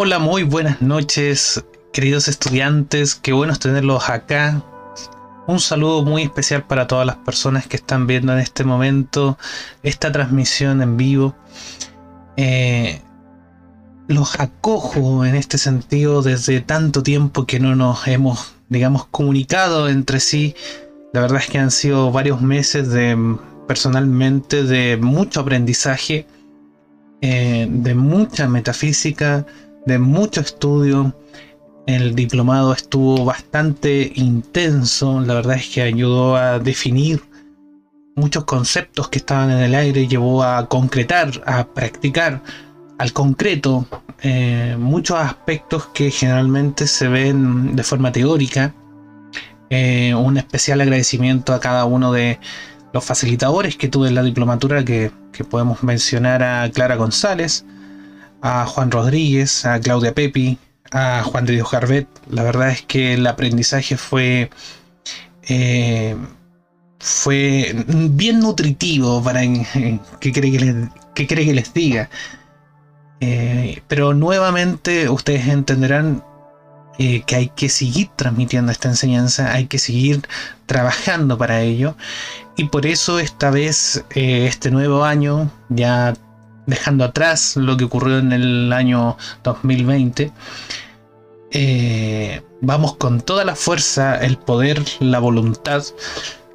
Hola, muy buenas noches, queridos estudiantes. Qué bueno tenerlos acá. Un saludo muy especial para todas las personas que están viendo en este momento esta transmisión en vivo. Eh, los acojo en este sentido desde tanto tiempo que no nos hemos, digamos, comunicado entre sí. La verdad es que han sido varios meses de personalmente de mucho aprendizaje, eh, de mucha metafísica, de mucho estudio. El diplomado estuvo bastante intenso, la verdad es que ayudó a definir muchos conceptos que estaban en el aire, llevó a concretar, a practicar al concreto eh, muchos aspectos que generalmente se ven de forma teórica. Eh, un especial agradecimiento a cada uno de los facilitadores que tuve en la diplomatura, que, que podemos mencionar a Clara González, a Juan Rodríguez, a Claudia Pepi, a Juan de Dios Garbet. La verdad es que el aprendizaje fue, eh, fue bien nutritivo para que cree que les, que les diga. Eh, pero nuevamente ustedes entenderán eh, que hay que seguir transmitiendo esta enseñanza, hay que seguir trabajando para ello. Y por eso esta vez, este nuevo año, ya dejando atrás lo que ocurrió en el año 2020, eh, vamos con toda la fuerza, el poder, la voluntad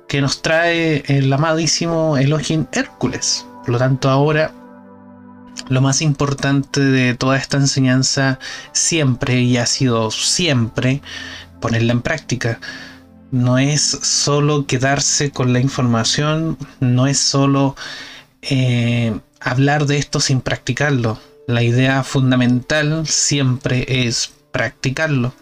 que nos trae el amadísimo Elohim Hércules. Por lo tanto, ahora lo más importante de toda esta enseñanza siempre y ha sido siempre ponerla en práctica. No es solo quedarse con la información, no es solo eh, hablar de esto sin practicarlo. La idea fundamental siempre es practicarlo.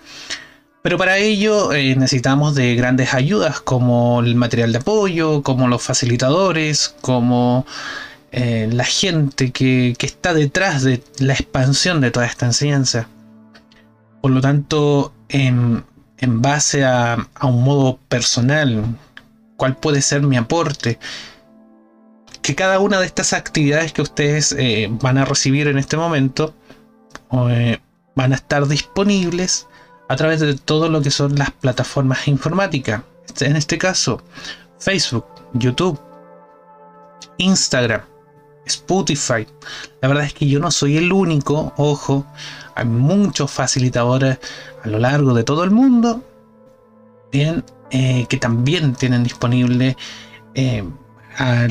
Pero para ello eh, necesitamos de grandes ayudas como el material de apoyo, como los facilitadores, como eh, la gente que, está detrás de la expansión de toda esta enseñanza. Por lo tanto, en, base a, a un modo personal, ¿cuál puede ser mi aporte? Que cada una de estas actividades que ustedes eh, van a recibir en este momento eh, van a estar disponibles a través de todo lo que son las plataformas informáticas. En este caso, Facebook, YouTube, Instagram, Spotify. La verdad es que yo no soy el único, ojo, hay muchos facilitadores a lo largo de todo el mundo, bien, eh, que también tienen disponible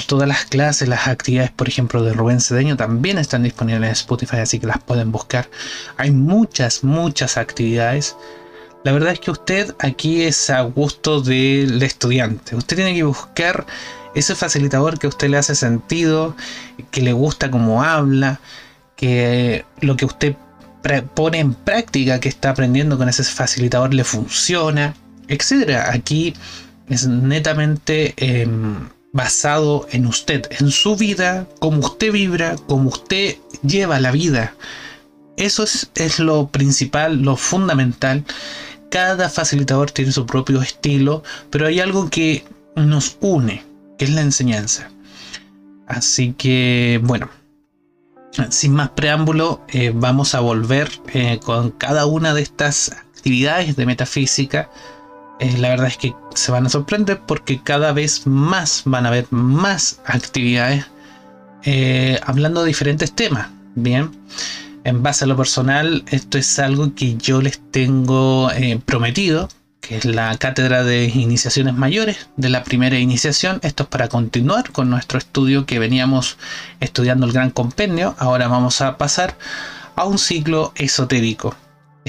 todas las clases, las actividades, por ejemplo, de Rubén Cedeño también están disponibles en Spotify, así que las pueden buscar. Hay muchas, muchas actividades. La verdad es que usted aquí es a gusto del estudiante. Usted tiene que buscar ese facilitador que a usted le hace sentido, que le gusta cómo habla, que lo que usted pone en práctica, que está aprendiendo con ese facilitador le funciona, etc. Aquí es netamente... Em, basado en usted, en su vida, cómo usted vibra, cómo usted lleva la vida. Eso es, lo principal, lo fundamental. Cada facilitador tiene su propio estilo, pero hay algo que nos une, que es la enseñanza. Así que, bueno, sin más preámbulo, eh, vamos a volver eh, con cada una de estas actividades de metafísica eh, la verdad es que se van a sorprender porque cada vez más van a haber más actividades eh, hablando de diferentes temas. Bien, en base a lo personal, esto es algo que yo les tengo eh, prometido, que es la cátedra de iniciaciones mayores de la primera iniciación. Esto es para continuar con nuestro estudio que veníamos estudiando el gran compendio. Ahora vamos a pasar a un ciclo esotérico.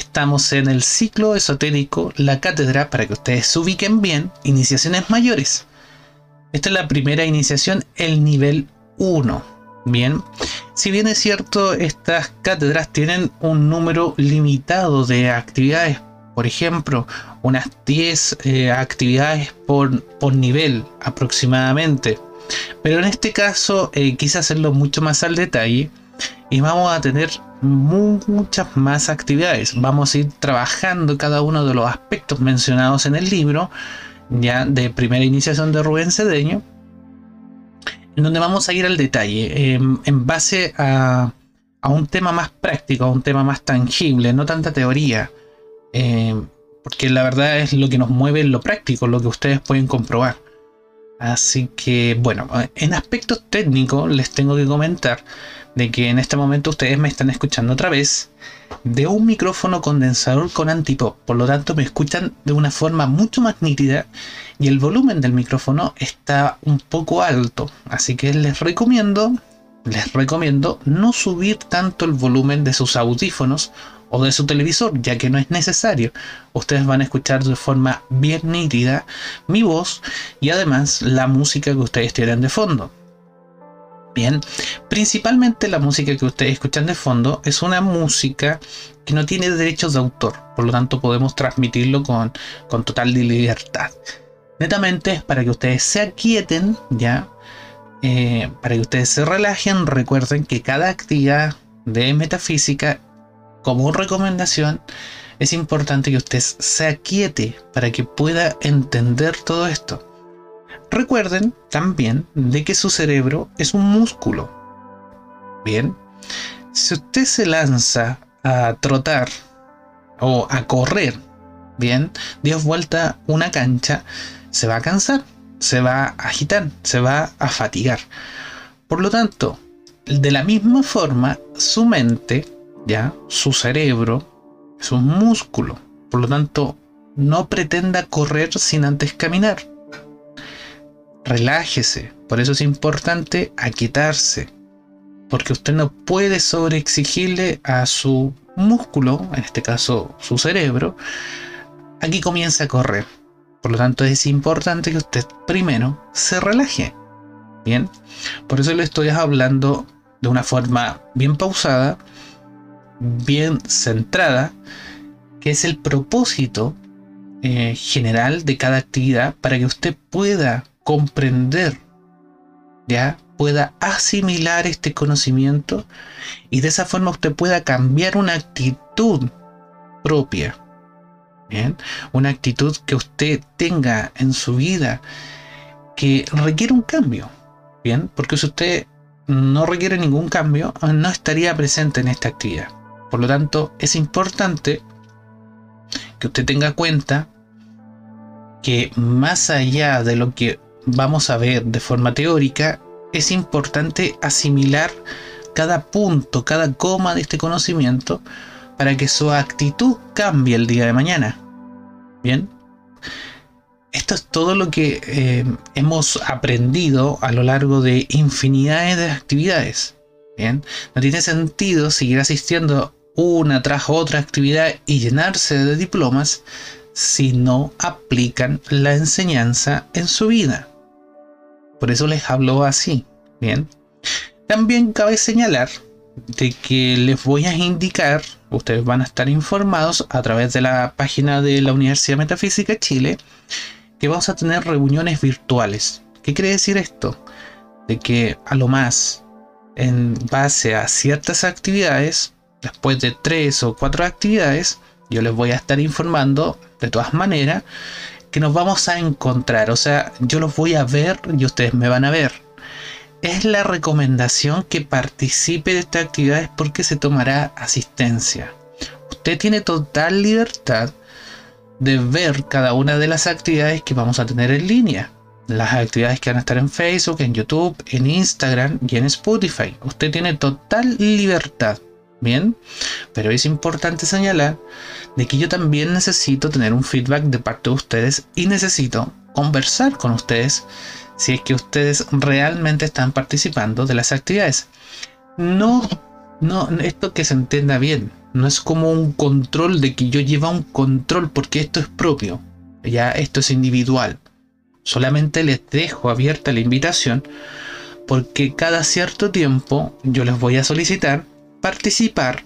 Estamos en el ciclo esotérico, la cátedra, para que ustedes se ubiquen bien, iniciaciones mayores. Esta es la primera iniciación, el nivel 1. Bien, si bien es cierto, estas cátedras tienen un número limitado de actividades, por ejemplo, unas 10 eh, actividades por, por, nivel aproximadamente. Pero en este caso eh, quise hacerlo mucho más al detalle y vamos a tener muchas más actividades. Vamos a ir trabajando cada uno de los aspectos mencionados en el libro, ya de primera iniciación de Rubén Cedeño, en donde vamos a ir al detalle, em, en base a, a un tema más práctico, a un tema más tangible, no tanta teoría. Eh, porque la verdad es lo que nos mueve en lo práctico, lo que ustedes pueden comprobar. Así que, bueno, en aspectos técnicos les tengo que comentar de que en este momento ustedes me están escuchando otra vez de un micrófono condensador con antipop. Por lo tanto, me escuchan de una forma mucho más nítida y el volumen del micrófono está un poco alto. Así que les recomiendo, les recomiendo no subir tanto el volumen de sus audífonos o de su televisor, ya que no es necesario. Ustedes van a escuchar de forma bien nítida mi voz y además la música que ustedes tienen de fondo. Bien, principalmente la música que ustedes escuchan de fondo es una música que no tiene derechos de autor, por lo tanto podemos transmitirlo con, con total libertad. Netamente es para que ustedes se aquieten, ya, eh, para que ustedes se relajen. Recuerden que cada actividad de metafísica como recomendación, es importante que usted se aquiete para que pueda entender todo esto. Recuerden también de que su cerebro es un músculo. Bien, si usted se lanza a trotar o a correr, bien, Dios vuelta una cancha, se va a cansar, se va a agitar, se va a fatigar. Por lo tanto, de la misma forma, su mente ¿ya? Su cerebro es un músculo, por lo tanto, no pretenda correr sin antes caminar. Relájese, por eso es importante aquietarse, porque usted no puede sobreexigirle a su músculo, en este caso su cerebro, aquí comienza a correr. Por lo tanto, es importante que usted primero se relaje. Bien, por eso le estoy hablando de una forma bien pausada bien centrada, que es el propósito eh, general de cada actividad para que usted pueda comprender, ya pueda asimilar este conocimiento y de esa forma usted pueda cambiar una actitud propia. Bien, una actitud que usted tenga en su vida que requiere un cambio. Bien, porque si usted no requiere ningún cambio, no estaría presente en esta actividad. Por lo tanto, es importante que usted tenga cuenta que más allá de lo que vamos a ver de forma teórica, es importante asimilar cada punto, cada coma de este conocimiento para que su actitud cambie el día de mañana. Bien, esto es todo lo que eh, hemos aprendido a lo largo de infinidades de actividades. Bien, no tiene sentido seguir asistiendo una tras otra actividad y llenarse de diplomas si no aplican la enseñanza en su vida. Por eso les hablo así, ¿bien? También cabe señalar de que les voy a indicar, ustedes van a estar informados a través de la página de la Universidad Metafísica Chile, que vamos a tener reuniones virtuales. ¿Qué quiere decir esto? De que a lo más, en base a ciertas actividades, después de tres o cuatro actividades, yo les voy a estar informando de todas maneras que nos vamos a encontrar. O sea, yo los voy a ver y ustedes me van a ver. Es la recomendación que participe de estas actividades porque se tomará asistencia. Usted tiene total libertad de ver cada una de las actividades que vamos a tener en línea. Las actividades que van a estar en Facebook, en YouTube, en Instagram y en Spotify. Usted tiene total libertad. Bien, pero es importante señalar de que yo también necesito tener un feedback de parte de ustedes y necesito conversar con ustedes si es que ustedes realmente están participando de las actividades. No, no, esto que se entienda bien, no es como un control de que yo lleva un control porque esto es propio, ya esto es individual. Solamente les dejo abierta la invitación porque cada cierto tiempo yo les voy a solicitar participar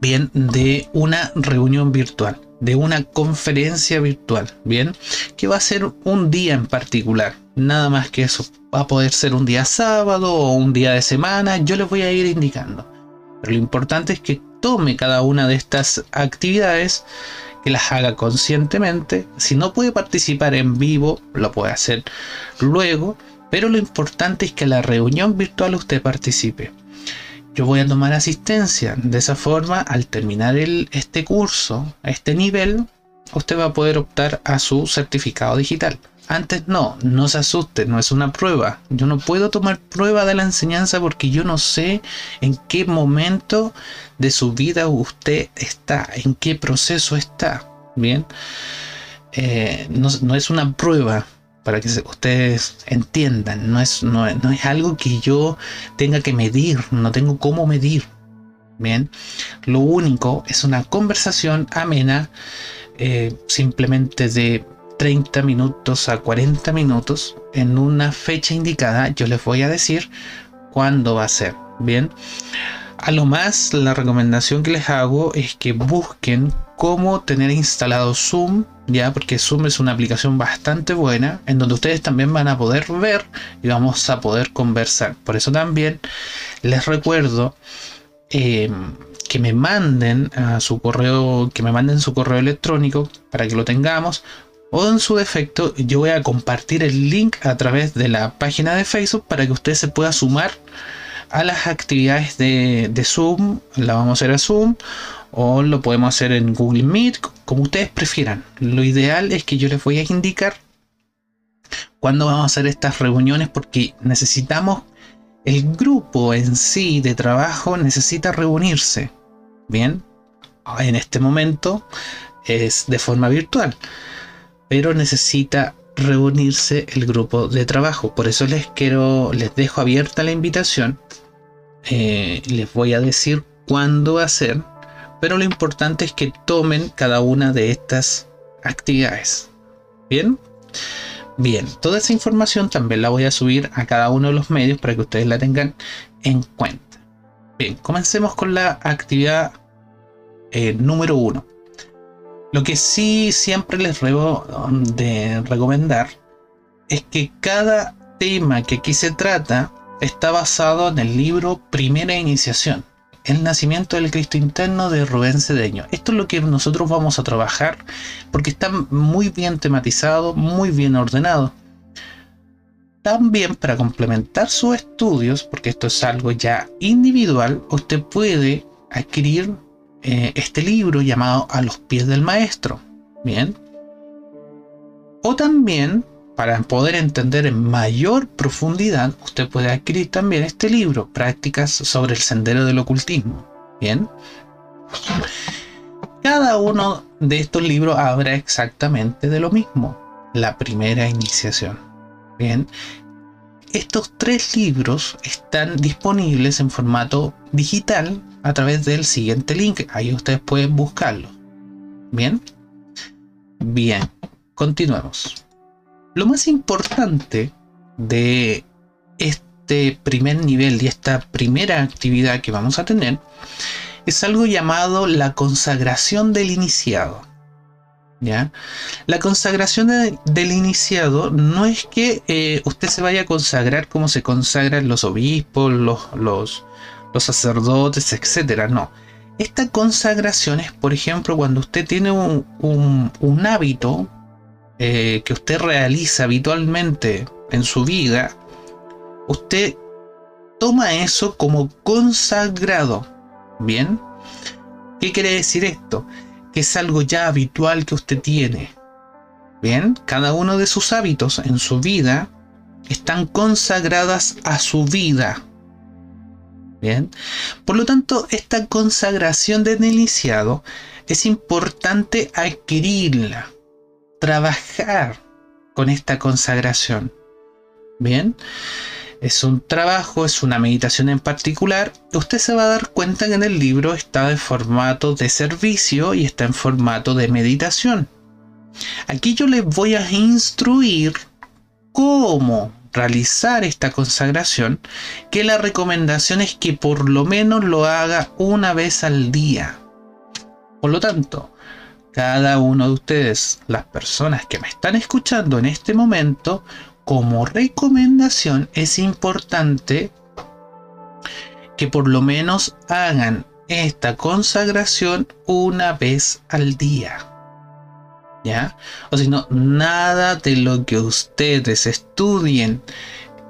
bien de una reunión virtual, de una conferencia virtual, bien, que va a ser un día en particular, nada más que eso, va a poder ser un día sábado o un día de semana, yo les voy a ir indicando. Pero lo importante es que tome cada una de estas actividades, que las haga conscientemente, si no puede participar en vivo, lo puede hacer luego, pero lo importante es que la reunión virtual usted participe. Yo voy a tomar asistencia. De esa forma, al terminar el, este curso, este nivel, usted va a poder optar a su certificado digital. Antes no, no se asuste, no es una prueba. Yo no puedo tomar prueba de la enseñanza porque yo no sé en qué momento de su vida usted está, en qué proceso está. Bien, eh, no, es una prueba para que ustedes entiendan, no es, no, es algo que yo tenga que medir, no tengo cómo medir. Bien, lo único es una conversación amena, eh, simplemente de 30 minutos a 40 minutos en una fecha indicada, yo les voy a decir cuándo va a ser. Bien, a lo más la recomendación que les hago es que busquen cómo tener instalado Zoom, ya porque Zoom es una aplicación bastante buena en donde ustedes también van a poder ver y vamos a poder conversar. Por eso también les recuerdo eh, que me manden a su correo, que me manden su correo electrónico para que lo tengamos o en su defecto yo voy a compartir el link a través de la página de Facebook para que usted se pueda sumar a las actividades de, Zoom, la vamos a hacer a Zoom o lo podemos hacer en Google Meet, como ustedes prefieran. Lo ideal es que yo les voy a indicar cuándo vamos a hacer estas reuniones porque necesitamos, el grupo en sí de trabajo necesita reunirse. Bien, en este momento es de forma virtual pero necesita reunirse el grupo de trabajo. Por eso les quiero, les dejo abierta la invitación. Eh, les voy a decir cuándo hacer, pero lo importante es que tomen cada una de estas actividades. Bien, bien, toda esa información también la voy a subir a cada uno de los medios para que ustedes la tengan en cuenta. Bien, comencemos con la actividad eh, número uno. Lo que sí siempre les debo de recomendar es que cada tema que aquí se trata está basado en el libro Primera Iniciación, El nacimiento del Cristo interno de Rubén Cedeño. Esto es lo que nosotros vamos a trabajar porque está muy bien tematizado, muy bien ordenado. También para complementar sus estudios, porque esto es algo ya individual, usted puede adquirir eh, este libro llamado A los pies del maestro. Bien. O también, para poder entender en mayor profundidad, usted puede adquirir también este libro, Prácticas sobre el sendero del ocultismo. Bien. Cada uno de estos libros habla exactamente de lo mismo. La primera iniciación. Bien. Estos tres libros están disponibles en formato digital a través del siguiente link. Ahí ustedes pueden buscarlo. Bien. Bien. Continuemos. Lo más importante de este primer nivel y esta primera actividad que vamos a tener es algo llamado la consagración del iniciado. ¿Ya? La consagración del iniciado no es que eh, usted se vaya a consagrar como se consagran los obispos, los, los, sacerdotes, etcétera. No. Esta consagración es, por ejemplo, cuando usted tiene un, hábito eh, que usted realiza habitualmente en su vida, usted toma eso como consagrado. ¿Bien? ¿Qué quiere decir esto? Que es algo ya habitual que usted tiene. Bien, cada uno de sus hábitos en su vida están consagradas a su vida. Bien. Por lo tanto, esta consagración del iniciado es importante adquirirla, trabajar con esta consagración. Bien. Es un trabajo, es una meditación en particular. Usted se va a dar cuenta que en el libro está en formato de servicio y está en formato de meditación. Aquí yo les voy a instruir cómo realizar esta consagración, que la recomendación es que por lo menos lo haga una vez al día. Por lo tanto, cada uno de ustedes, las personas que me están escuchando en este momento, como recomendación es importante que por lo menos hagan esta consagración una vez al día. O si no, nada de lo que ustedes estudien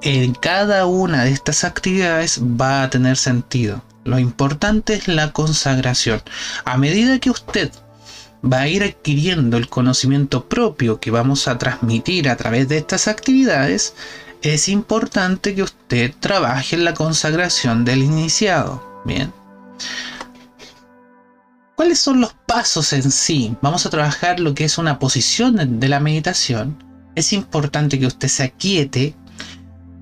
en cada una de estas actividades va a tener sentido. Lo importante es la consagración. A medida que usted va a ir adquiriendo el conocimiento propio que vamos a transmitir a través de estas actividades, es importante que usted trabaje en la consagración del iniciado. Bien. ¿Cuáles son los pasos en sí? Vamos a trabajar lo que es una posición de la meditación. Es importante que usted se aquiete.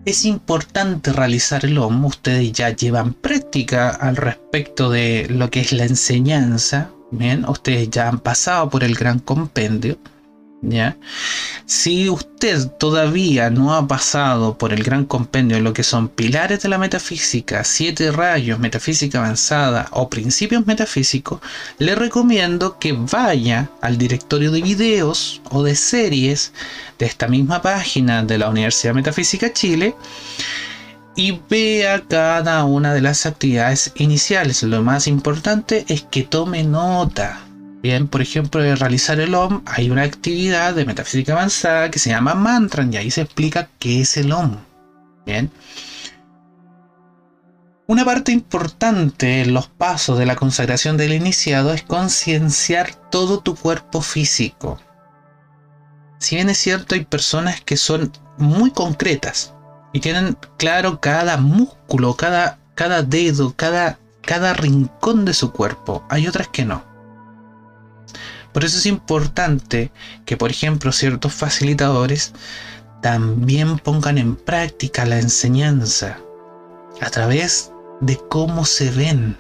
Es importante realizar el. Ustedes ya llevan práctica al respecto de lo que es la enseñanza. Bien, ustedes ya han pasado por el gran compendio. ¿ya? Si usted todavía no ha pasado por el gran compendio de lo que son pilares de la metafísica, siete rayos, metafísica avanzada o principios metafísicos, le recomiendo que vaya al directorio de videos o de series de esta misma página de la Universidad Metafísica Chile y vea cada una de las actividades iniciales. Lo más importante es que tome nota Bien, por ejemplo, de realizar el OM hay una actividad de metafísica avanzada que se llama mantra y ahí se explica qué es el OM. Bien. Una parte importante en los pasos de la consagración del iniciado es concienciar todo tu cuerpo físico. Si bien es cierto, hay personas que son muy concretas y tienen claro cada músculo, cada, cada dedo, cada, cada rincón de su cuerpo. Hay otras que no. Por eso es importante que, por ejemplo, ciertos facilitadores también pongan en práctica la enseñanza a través de cómo se ven.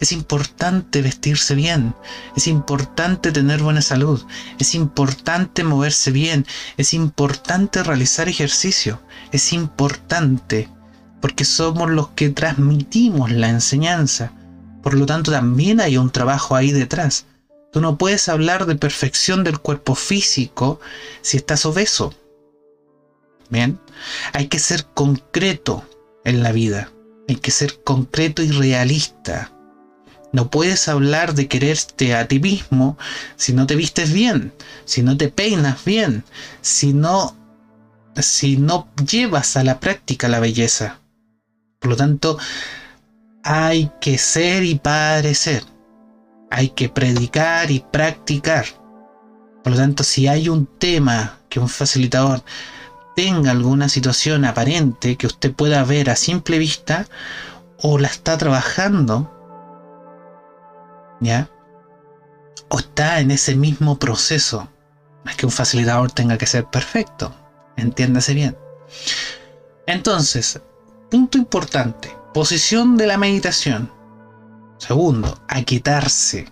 Es importante vestirse bien, es importante tener buena salud, es importante moverse bien, es importante realizar ejercicio, es importante porque somos los que transmitimos la enseñanza. Por lo tanto, también hay un trabajo ahí detrás. Tú no puedes hablar de perfección del cuerpo físico si estás obeso. Bien, hay que ser concreto en la vida. Hay que ser concreto y realista. No puedes hablar de quererte a ti mismo si no te vistes bien, si no te peinas bien, si no, si no llevas a la práctica la belleza. Por lo tanto, hay que ser y parecer hay que predicar y practicar. Por lo tanto, si hay un tema que un facilitador tenga alguna situación aparente que usted pueda ver a simple vista o la está trabajando, ¿ya? O está en ese mismo proceso. No es que un facilitador tenga que ser perfecto, entiéndase bien. Entonces, punto importante, posición de la meditación. Segundo, aquietarse.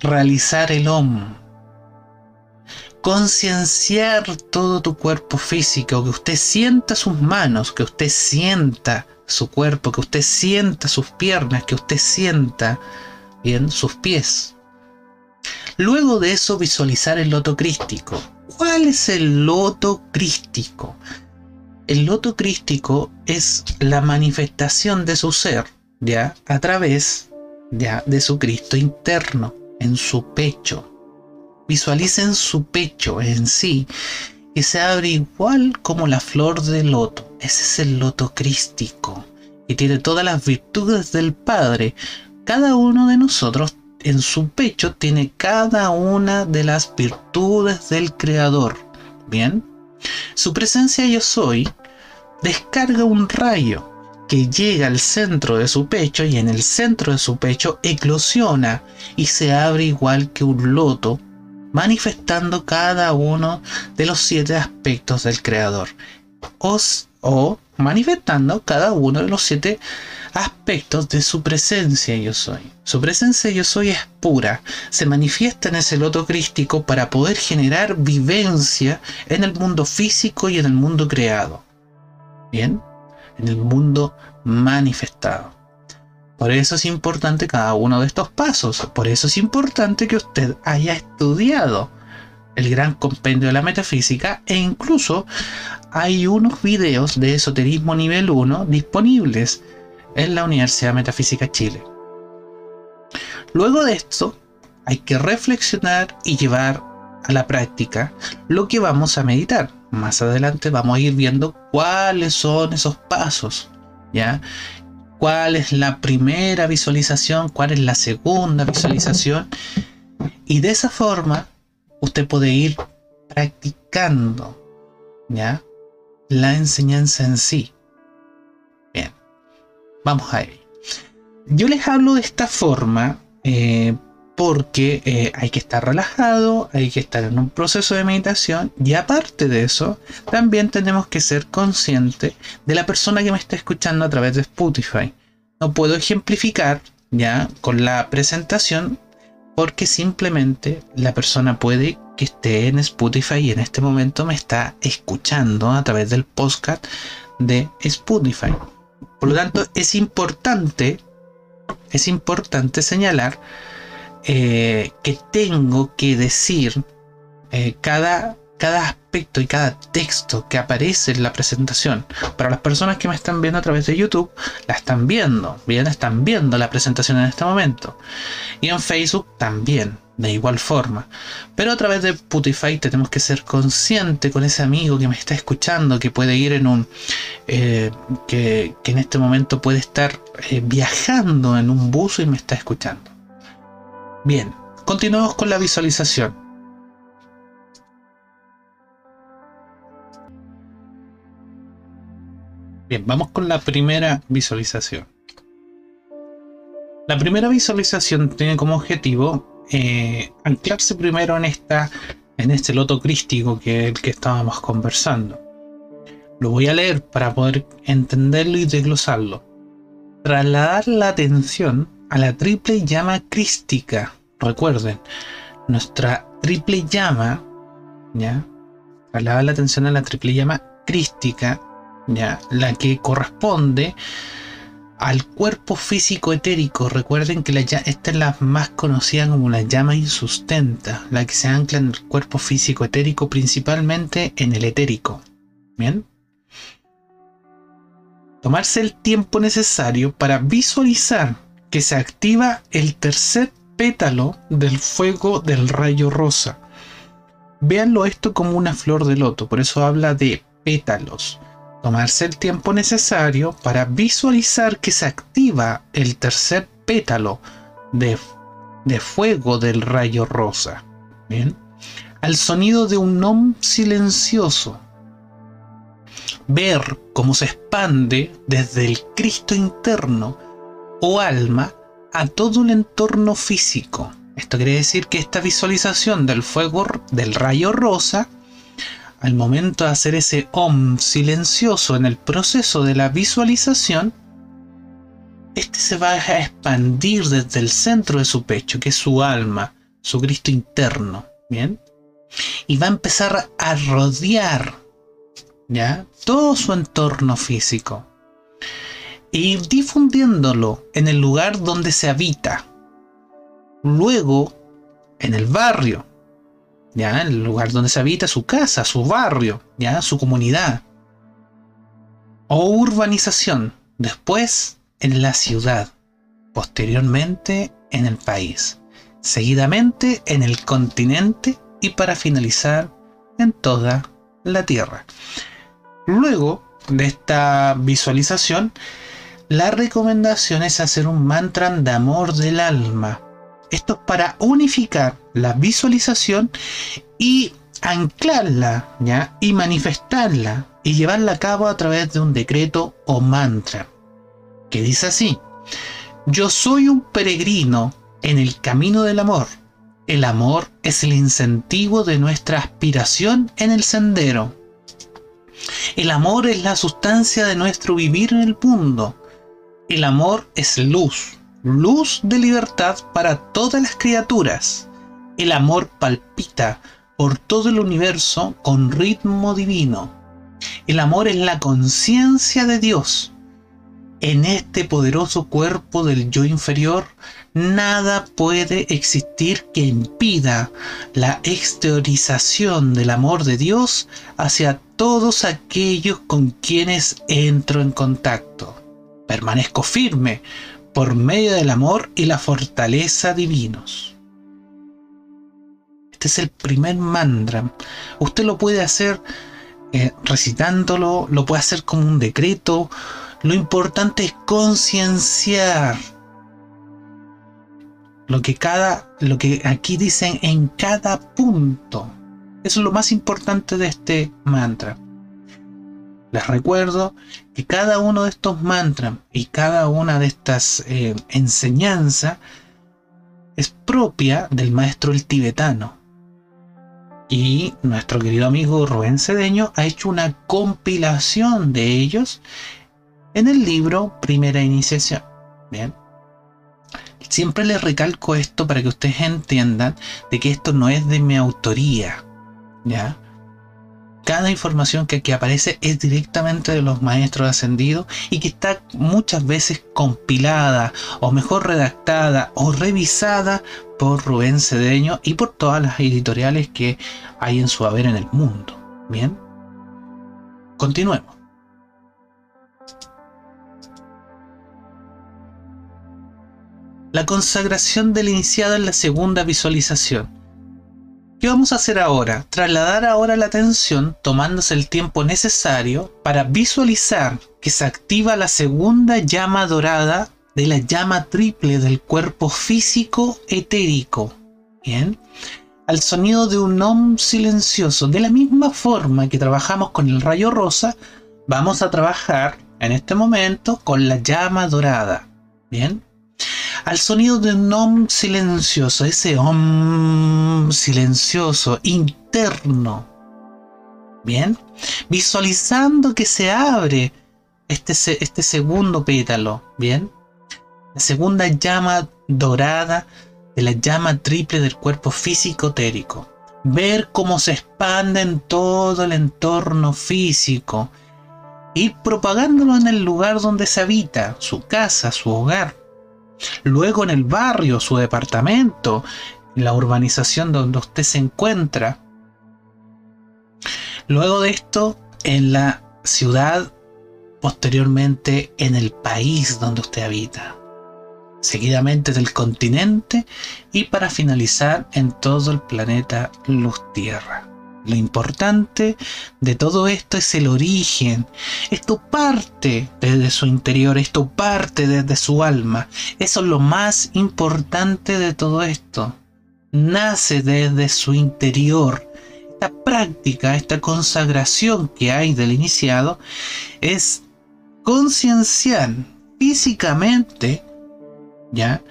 Realizar el OM. Concienciar todo tu cuerpo físico, que usted sienta sus manos, que usted sienta su cuerpo, que usted sienta sus piernas, que usted sienta bien sus pies. Luego de eso visualizar el loto crístico. ¿Cuál es el loto crístico? El loto crístico es la manifestación de su ser ya a través ya de su Cristo interno, en su pecho. Visualicen su pecho en sí, que se abre igual como la flor de loto. Ese es el loto crístico, y tiene todas las virtudes del Padre. Cada uno de nosotros en su pecho tiene cada una de las virtudes del Creador. Bien, su presencia yo soy descarga un rayo que llega al centro de su pecho y en el centro de su pecho eclosiona y se abre igual que un loto, manifestando cada uno de los siete aspectos del Creador. O manifestando cada uno de los siete aspectos de su presencia yo soy. Su presencia yo soy es pura, se manifiesta en ese loto crístico para poder generar vivencia en el mundo físico y en el mundo creado. Bien, en el mundo manifestado. Por eso es importante cada uno de estos pasos. Por eso es importante que usted haya estudiado el gran compendio de la metafísica e incluso hay unos videos de esoterismo nivel 1 disponibles en la Universidad Metafísica Chile. Luego de esto, hay que reflexionar y llevar a la práctica lo que vamos a meditar. Más adelante vamos a ir viendo cuáles son esos pasos, ¿ya? cuál es la primera visualización, cuál es la segunda visualización. Y de esa forma usted puede ir practicando ¿ya? la enseñanza en sí. Bien, vamos a ello. Yo les hablo de esta forma eh, porque eh, hay que estar relajado, hay que estar en un proceso de meditación y aparte de eso, también tenemos que ser conscientes de la persona que me está escuchando a través de Spotify. No puedo ejemplificar ya con la presentación porque simplemente la persona puede que esté en Spotify y en este momento me está escuchando a través del podcast de Spotify. Por lo tanto, es importante, es importante señalar eh, que tengo que decir eh, cada, cada aspecto y cada texto que aparece en la presentación. Para las personas que me están viendo a través de YouTube, la están viendo, bien, están viendo la presentación en este momento. Y en Facebook también, de igual forma. Pero a través de Spotify tenemos que ser consciente con ese amigo que me está escuchando, que puede ir en un... Eh, que, en este momento puede estar viajando en un bus y me está escuchando. Bien, continuamos con la visualización. Bien, vamos con la primera visualización. La primera visualización tiene como objetivo eh, anclarse primero en, esta, en este loto crístico que el que estábamos conversando. Lo voy a leer para poder entenderlo y desglosarlo. Trasladar la atención a la triple llama crística. Recuerden, nuestra triple llama, ¿ya? Traslada la atención a la triple llama crística, La que corresponde al cuerpo físico etérico. Recuerden que la, esta es la más conocida como la llama insustenta, la que se ancla en el cuerpo físico etérico, principalmente en el etérico. ¿Bien? Tomarse el tiempo necesario para visualizar que se activa el tercer pétalo del fuego del rayo rosa. Véanlo esto como una flor de loto, por eso habla de pétalos. Tomarse el tiempo necesario para visualizar que se activa el tercer pétalo de, de fuego del rayo rosa. Al sonido de un nom silencioso. Ver cómo se expande desde el Cristo interno o alma a todo el entorno físico. Esto quiere decir que esta visualización del fuego del rayo rosa, al momento de hacer ese om silencioso en el proceso de la visualización, este se va a expandir desde el centro de su pecho, que es su alma, su Cristo interno, ¿bien? Y va a empezar a rodear, ¿ya? Todo su entorno físico y difundiéndolo en el lugar donde se habita. Luego, en el barrio, ya, el lugar donde se habita su casa, su barrio, ya, su comunidad. O urbanización. Después, en la ciudad. Posteriormente, en el país. Seguidamente, en el continente y para finalizar, en toda la tierra. Luego de esta visualización, la recomendación es hacer un mantra de amor del alma. Esto es para unificar la visualización y anclarla ¿ya? y manifestarla y llevarla a cabo a través de un decreto o mantra que dice así yo soy un peregrino en el camino del amor el amor es el incentivo de nuestra aspiración en el sendero el amor es la sustancia de nuestro vivir en el mundo el amor es luz, luz de libertad para todas las criaturas. El amor palpita por todo el universo con ritmo divino. El amor es la conciencia de Dios. En este poderoso cuerpo del yo inferior, nada puede existir que impida la exteriorización del amor de Dios hacia todos aquellos con quienes entro en contacto permanezco firme por medio del amor y la fortaleza divinos. Este es el primer mantra. Usted lo puede hacer eh, recitándolo, lo puede hacer como un decreto, Lo importante es concienciar lo que cada, lo que aquí dicen en cada punto. Eso es lo más importante de este mantra. Les recuerdo que cada uno de estos mantras y cada una de estas eh, enseñanzas es propia del maestro el tibetano. Y nuestro querido amigo Rubén Cedeño ha hecho una compilación de ellos en el libro Primera Iniciación. Bien. Siempre les recalco esto para que ustedes entiendan de que esto no es de mi autoría. ¿Ya? Cada información que aquí aparece es directamente de los maestros ascendidos y que está muchas veces compilada o mejor redactada o revisada por Rubén Cedeño y por todas las editoriales que hay en su haber en el mundo. Bien, continuemos. La consagración del iniciado en la segunda visualización. ¿Qué vamos a hacer ahora? Trasladar ahora la atención tomándose el tiempo necesario para visualizar que se activa la segunda llama dorada de la llama triple del cuerpo físico etérico. Bien. Al sonido de un om silencioso. De la misma forma que trabajamos con el rayo rosa, vamos a trabajar en este momento con la llama dorada. Bien. Al sonido de un om silencioso, ese om silencioso interno. Bien. Visualizando que se abre este, este segundo pétalo. Bien la segunda llama dorada de la llama triple del cuerpo físico etérico. Ver cómo se expande en todo el entorno físico. Ir propagándolo en el lugar donde se habita, su casa, su hogar. Luego en el barrio, su departamento, en la urbanización donde usted se encuentra. Luego de esto, en la ciudad, posteriormente en el país donde usted habita seguidamente del continente y para finalizar en todo el planeta Luz Tierra. Lo importante de todo esto es el origen. Esto parte desde su interior, esto parte desde su alma. Eso es lo más importante de todo esto. Nace desde su interior. Esta práctica, esta consagración que hay del iniciado es concienciar físicamente ¿ya?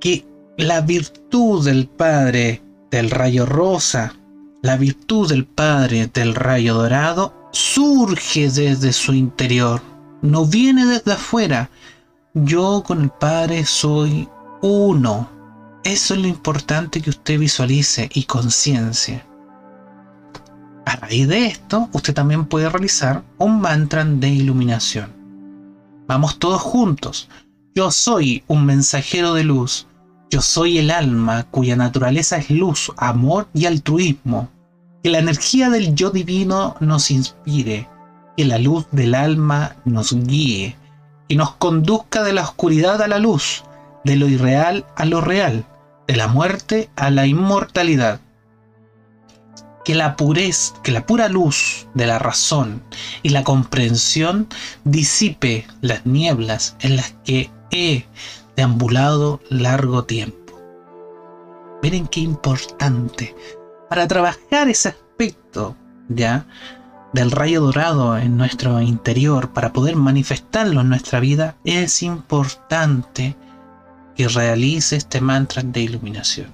Que la virtud del Padre del rayo rosa, la virtud del Padre del rayo dorado, surge desde su interior, no viene desde afuera. Yo con el Padre soy uno. Eso es lo importante que usted visualice y conciencia. A raíz de esto, usted también puede realizar un mantra de iluminación. Vamos todos juntos. Yo soy un mensajero de luz. Yo soy el alma cuya naturaleza es luz, amor y altruismo. Que la energía del yo divino nos inspire. Que la luz del alma nos guíe. Y nos conduzca de la oscuridad a la luz, de lo irreal a lo real, de la muerte a la inmortalidad que la purez, que la pura luz de la razón y la comprensión disipe las nieblas en las que he deambulado largo tiempo. Miren qué importante. Para trabajar ese aspecto, ¿ya? Del rayo dorado en nuestro interior, para poder manifestarlo en nuestra vida, es importante que realice este mantra de iluminación.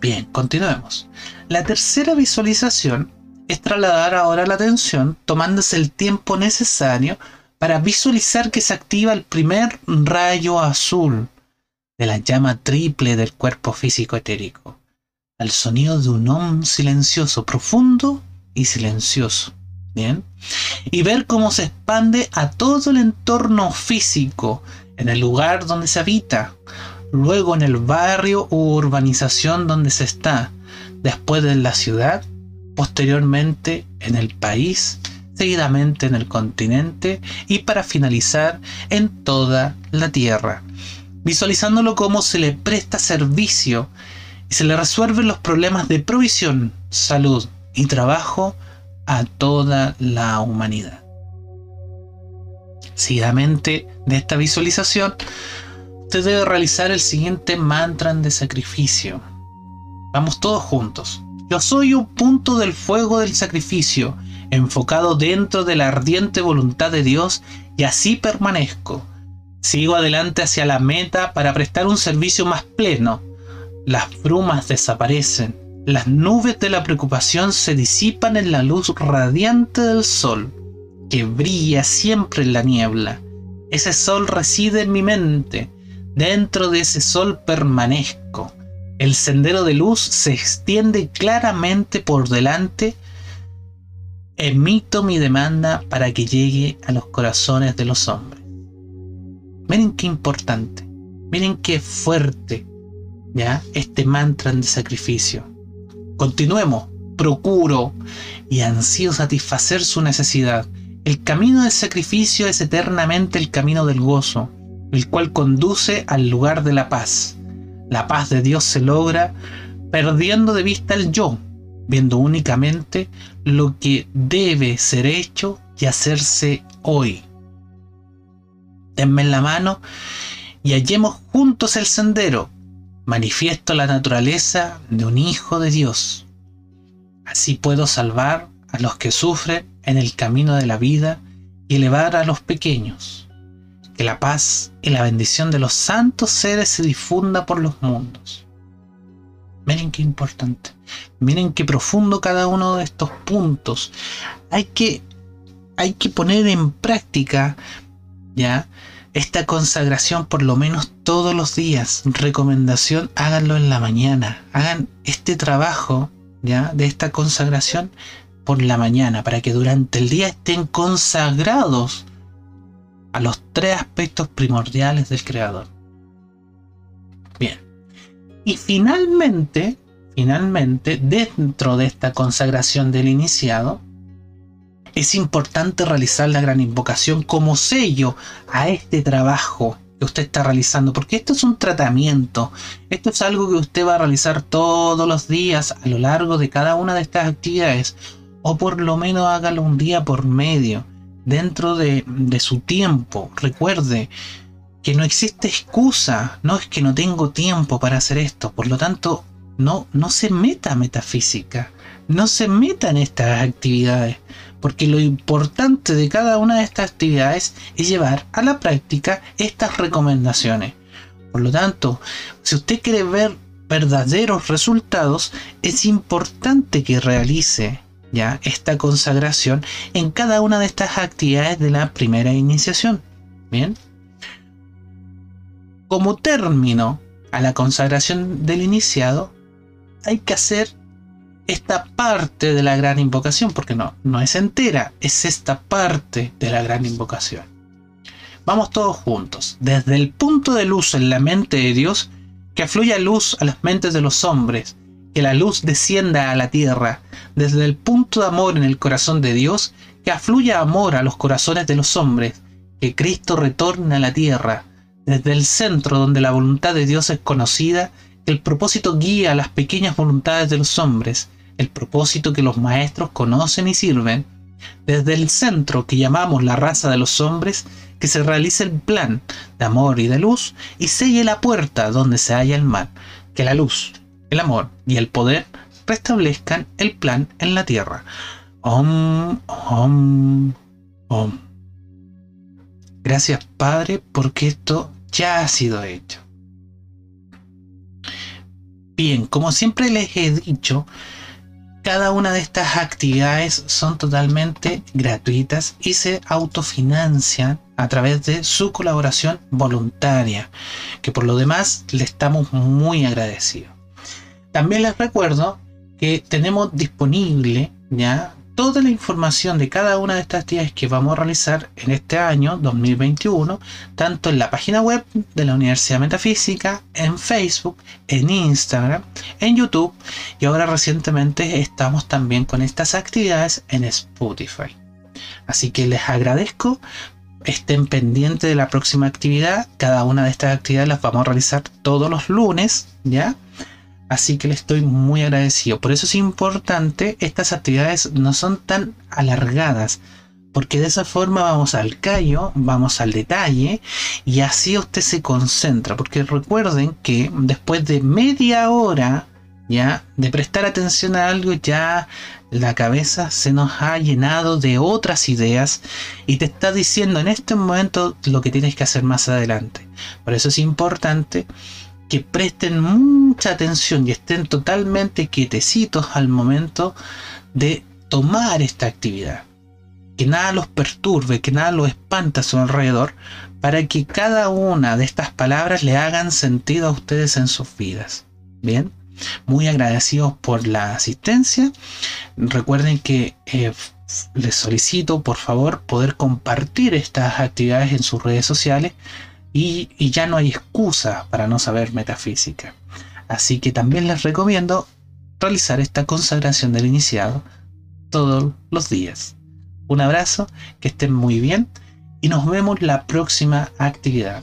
Bien, continuemos. La tercera visualización es trasladar ahora la atención tomándose el tiempo necesario para visualizar que se activa el primer rayo azul de la llama triple del cuerpo físico etérico, al sonido de un om silencioso, profundo y silencioso. Bien. Y ver cómo se expande a todo el entorno físico, en el lugar donde se habita, luego en el barrio u urbanización donde se está, después en la ciudad, posteriormente en el país seguidamente en el continente y para finalizar en toda la Tierra, visualizándolo como se le presta servicio y se le resuelven los problemas de provisión, salud y trabajo a toda la humanidad. seguidamente de esta visualización, usted debe realizar el siguiente mantra de sacrificio. Vamos todos juntos. Yo soy un punto del fuego del sacrificio, enfocado dentro de la ardiente voluntad de Dios y así permanezco. Sigo adelante hacia la meta para prestar un servicio más pleno. Las brumas desaparecen, las nubes de la preocupación se disipan en la luz radiante del sol, que brilla siempre en la niebla. Ese sol reside en mi mente, dentro de ese sol permanezco el sendero de luz se extiende claramente por delante. Emito mi demanda para que llegue a los corazones de los hombres. Miren qué importante, miren qué fuerte, ¿ya? Este mantra de sacrificio. Continuemos, procuro y ansío satisfacer su necesidad. El camino del sacrificio es eternamente el camino del gozo, el cual conduce al lugar de la paz. La paz de Dios se logra perdiendo de vista el yo, viendo únicamente lo que debe ser hecho y hacerse hoy. Denme en la mano y hallemos juntos el sendero. Manifiesto la naturaleza de un hijo de Dios. Así puedo salvar a los que sufren en el camino de la vida y elevar a los pequeños que la paz y la bendición de los santos seres se difunda por los mundos. Miren qué importante. Miren qué profundo cada uno de estos puntos. Hay que, hay que poner en práctica ya esta consagración por lo menos todos los días. Recomendación, háganlo en la mañana. Hagan este trabajo ya de esta consagración por la mañana para que durante el día estén consagrados a los tres aspectos primordiales del creador. Y finalmente, finalmente, dentro de esta consagración del iniciado, es importante realizar la gran invocación como sello a este trabajo que usted está realizando, porque esto es un tratamiento, esto es algo que usted va a realizar todos los días a lo largo de cada una de estas actividades, o por lo menos hágalo un día por medio dentro de, su tiempo. Recuerde que no existe excusa, no es que no tengo tiempo para hacer esto, por lo tanto, no, no se meta a metafísica, no se meta en estas actividades, porque lo importante de cada una de estas actividades es llevar a la práctica estas recomendaciones. Por lo tanto, si usted quiere ver verdaderos resultados, es importante que realice ya esta consagración en cada una de estas actividades de la primera iniciación. Bien. Como término a la consagración del iniciado, hay que hacer esta parte de la gran invocación, porque no, no es entera, es esta parte de la gran invocación. Vamos todos juntos, desde el punto de luz en la mente de Dios, que afluya luz a las mentes de los hombres, que la luz descienda a la tierra, desde el punto de amor en el corazón de Dios, que afluya amor a los corazones de los hombres, que Cristo retorne a la tierra, desde el centro donde la voluntad de Dios es conocida, el propósito guía a las pequeñas voluntades de los hombres, el propósito que los maestros conocen y sirven, desde el centro que llamamos la raza de los hombres, que se realice el plan de amor y de luz y selle la puerta donde se halla el mal, que la luz, el amor y el poder restablezcan el plan en la tierra. Om, om, om. Gracias Padre porque esto ya ha sido hecho. Bien, como siempre les he dicho, cada una de estas actividades son totalmente gratuitas y se autofinancian a través de su colaboración voluntaria, que por lo demás le estamos muy agradecidos. También les recuerdo que tenemos disponible ya toda la información de cada una de estas actividades que vamos a realizar en este año 2021, tanto en la página web de la Universidad Metafísica, en Facebook, en Instagram, en YouTube y ahora recientemente estamos también con estas actividades en Spotify. Así que les agradezco, estén pendientes de la próxima actividad, cada una de estas actividades las vamos a realizar todos los lunes, ¿ya? Así que le estoy muy agradecido. Por eso es importante, estas actividades no son tan alargadas, porque de esa forma vamos al callo, vamos al detalle y así usted se concentra, porque recuerden que después de media hora ya de prestar atención a algo ya la cabeza se nos ha llenado de otras ideas y te está diciendo en este momento lo que tienes que hacer más adelante. Por eso es importante que presten mucha atención y estén totalmente quietecitos al momento de tomar esta actividad que nada los perturbe, que nada los espanta a su alrededor, para que cada una de estas palabras le hagan sentido a ustedes en sus vidas. Bien, muy agradecidos por la asistencia. Recuerden que eh, les solicito por favor poder compartir estas actividades en sus redes sociales y, ya no hay excusa para no saber metafísica. Así que también les recomiendo realizar esta consagración del iniciado todos los días. Un abrazo, que estén muy bien y nos vemos la próxima actividad.